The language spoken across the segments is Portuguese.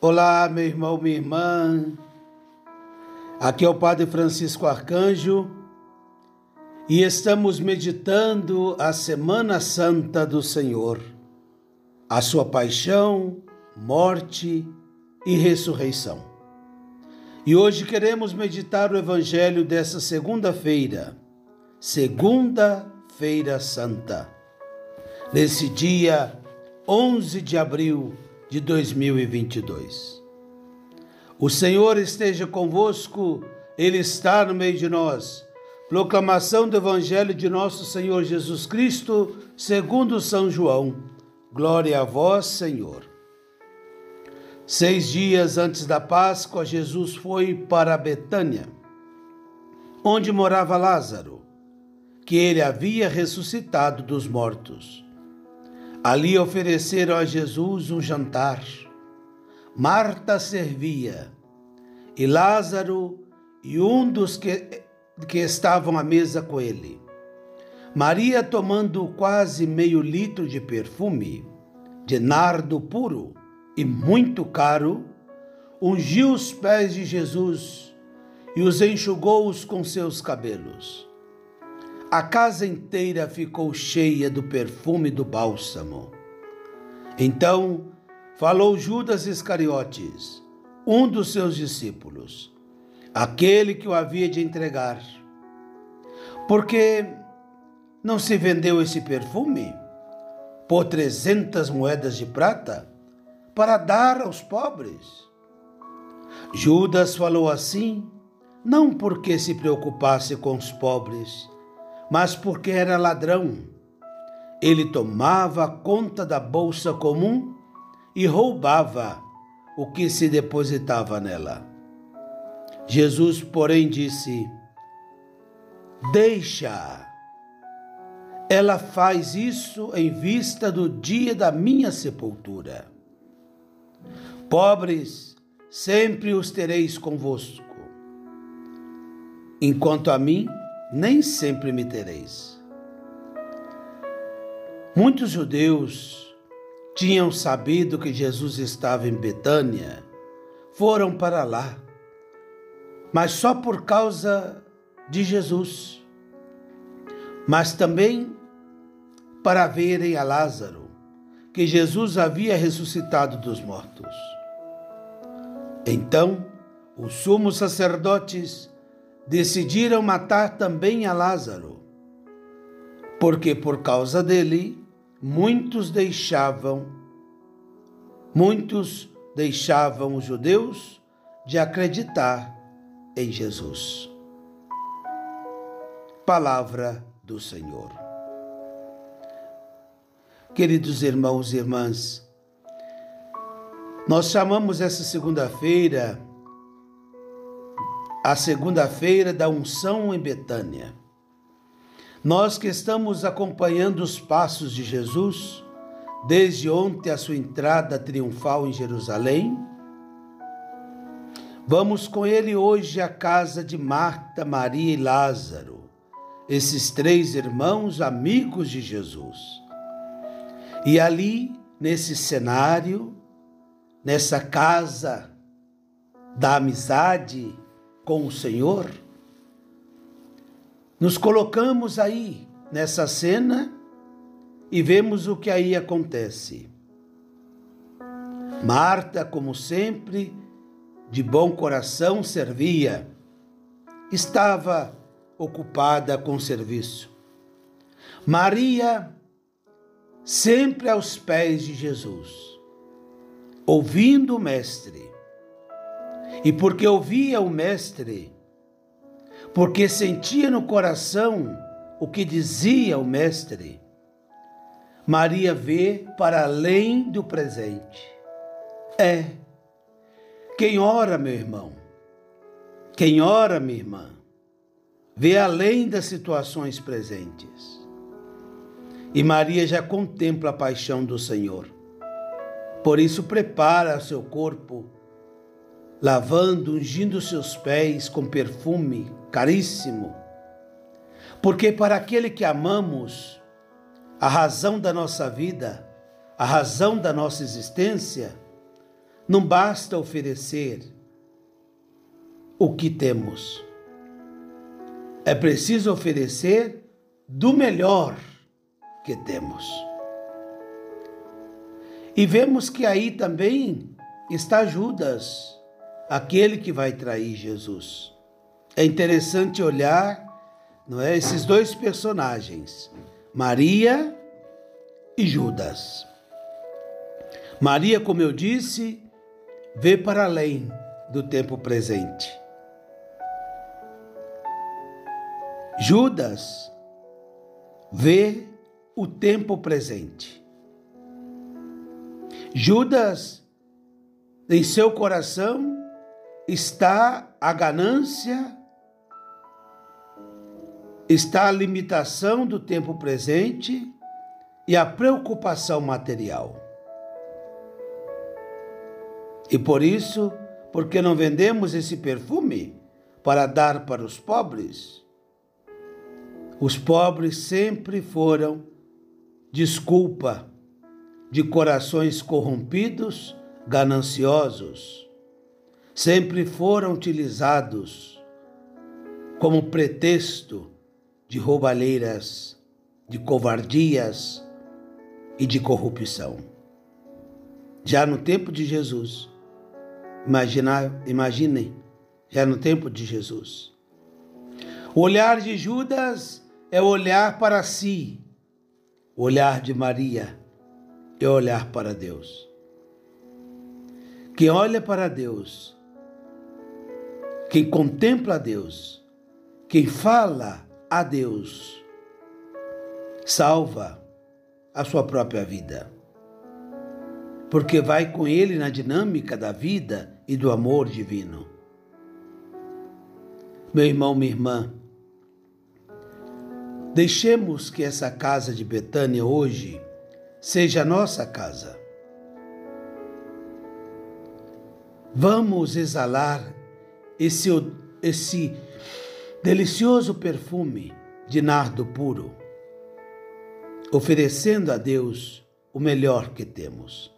Olá, meu irmão, minha irmã. Aqui é o Padre Francisco Arcanjo e estamos meditando a Semana Santa do Senhor, a sua paixão, morte e ressurreição. E hoje queremos meditar o Evangelho dessa segunda-feira, Segunda-feira Santa, nesse dia 11 de abril de 2022. O Senhor esteja convosco, Ele está no meio de nós. Proclamação do Evangelho de nosso Senhor Jesus Cristo, segundo São João. Glória a vós, Senhor. Seis dias antes da Páscoa, Jesus foi para Betânia, onde morava Lázaro, que ele havia ressuscitado dos mortos. Ali ofereceram a Jesus um jantar. Marta servia, e Lázaro e um dos que, que estavam à mesa com ele. Maria, tomando quase meio litro de perfume, de nardo puro e muito caro, ungiu os pés de Jesus e os enxugou-os com seus cabelos. A casa inteira ficou cheia do perfume do bálsamo. Então falou Judas Iscariotes, um dos seus discípulos, aquele que o havia de entregar. Porque não se vendeu esse perfume por trezentas moedas de prata para dar aos pobres? Judas falou assim, não porque se preocupasse com os pobres, mas porque era ladrão. Ele tomava conta da bolsa comum e roubava o que se depositava nela. Jesus, porém, disse: Deixa. Ela faz isso em vista do dia da minha sepultura. Pobres, sempre os tereis convosco. Enquanto a mim, nem sempre me tereis. Muitos judeus tinham sabido que Jesus estava em Betânia, foram para lá, mas só por causa de Jesus, mas também para verem a Lázaro, que Jesus havia ressuscitado dos mortos. Então, os sumos sacerdotes decidiram matar também a Lázaro, porque por causa dele muitos deixavam muitos deixavam os judeus de acreditar em Jesus. Palavra do Senhor. Queridos irmãos e irmãs, nós chamamos essa segunda-feira a segunda-feira da unção em Betânia. Nós que estamos acompanhando os passos de Jesus, desde ontem a sua entrada triunfal em Jerusalém, vamos com ele hoje à casa de Marta, Maria e Lázaro, esses três irmãos amigos de Jesus. E ali, nesse cenário, nessa casa da amizade, com o Senhor, nos colocamos aí nessa cena e vemos o que aí acontece. Marta, como sempre, de bom coração servia, estava ocupada com serviço. Maria, sempre aos pés de Jesus, ouvindo o Mestre, e porque ouvia o Mestre, porque sentia no coração o que dizia o Mestre, Maria vê para além do presente. É. Quem ora, meu irmão, quem ora, minha irmã, vê além das situações presentes. E Maria já contempla a paixão do Senhor. Por isso, prepara seu corpo lavando, ungindo seus pés com perfume caríssimo. Porque para aquele que amamos, a razão da nossa vida, a razão da nossa existência, Não basta oferecer o que temos. É preciso oferecer do melhor que temos. E vemos que aí também está Judas, aquele que vai trair Jesus. É interessante olhar, não é, esses dois personagens, Maria e Judas. Maria, como eu disse, vê para além do tempo presente. Judas vê o tempo presente. Judas, em seu coração, está a ganância, está a limitação do tempo presente e a preocupação material. E por isso, porque não vendemos esse perfume para dar para os pobres? Os pobres sempre foram desculpa de corações corrompidos, gananciosos. Sempre foram utilizados como pretexto de roubalheiras, de covardias e de corrupção. Já no tempo de Jesus, imaginem, já no tempo de Jesus, o olhar de Judas é olhar para si, o olhar de Maria é olhar para Deus. Quem olha para Deus, quem contempla a Deus, quem fala a Deus, salva a sua própria vida. Porque vai com ele na dinâmica da vida e do amor divino. Meu irmão, minha irmã, deixemos que essa casa de Betânia hoje seja a nossa casa. Vamos exalar esse, esse delicioso perfume de nardo puro oferecendo a Deus o melhor que temos.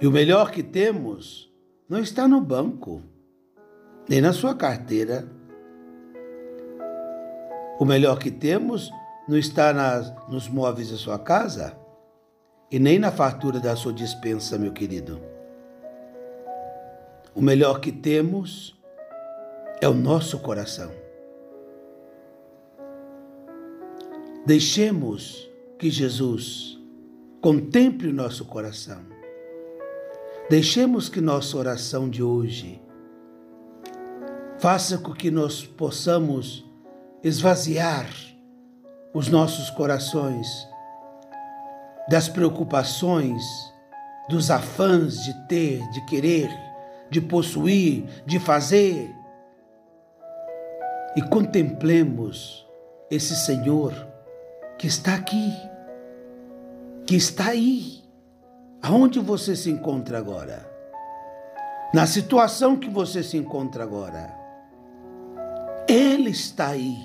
E o melhor que temos não está no banco, nem na sua carteira. O melhor que temos não está nas, nos móveis da sua casa e nem na fartura da sua dispensa, meu querido. O melhor que temos é o nosso coração. Deixemos que Jesus contemple o nosso coração. Deixemos que nossa oração de hoje faça com que nós possamos esvaziar os nossos corações das preocupações, dos afãs de ter, de querer, de possuir, de fazer. E contemplemos esse Senhor que está aqui, que está aí. Aonde você se encontra agora? Na situação que você se encontra agora. Ele está aí.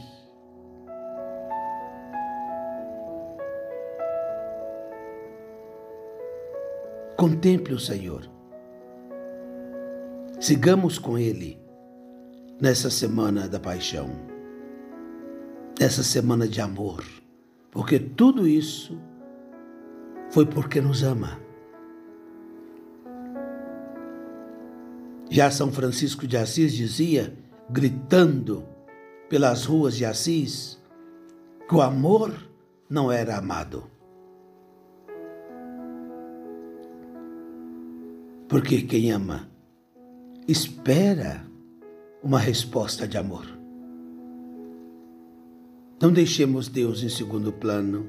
Contemple o Senhor. Sigamos com Ele nessa semana da paixão, nessa semana de amor porque tudo isso foi porque nos ama. Já São Francisco de Assis dizia, gritando pelas ruas de Assis, que o amor não era amado. Porque quem ama espera uma resposta de amor. Não deixemos Deus em segundo plano.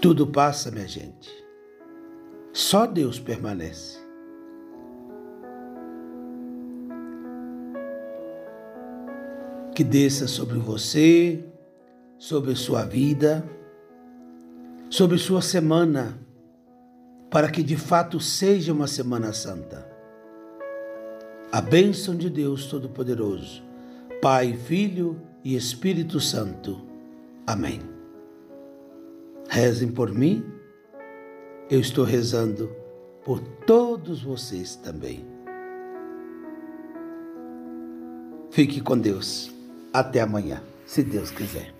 Tudo passa, minha gente. Só Deus permanece. Que desça sobre você, sobre sua vida, sobre sua semana, para que de fato seja uma Semana Santa. A bênção de Deus Todo-Poderoso Pai, Filho e Espírito Santo. Amém. Rezem por mim eu estou rezando por todos vocês também. Fique com Deus. Até amanhã, se Deus quiser.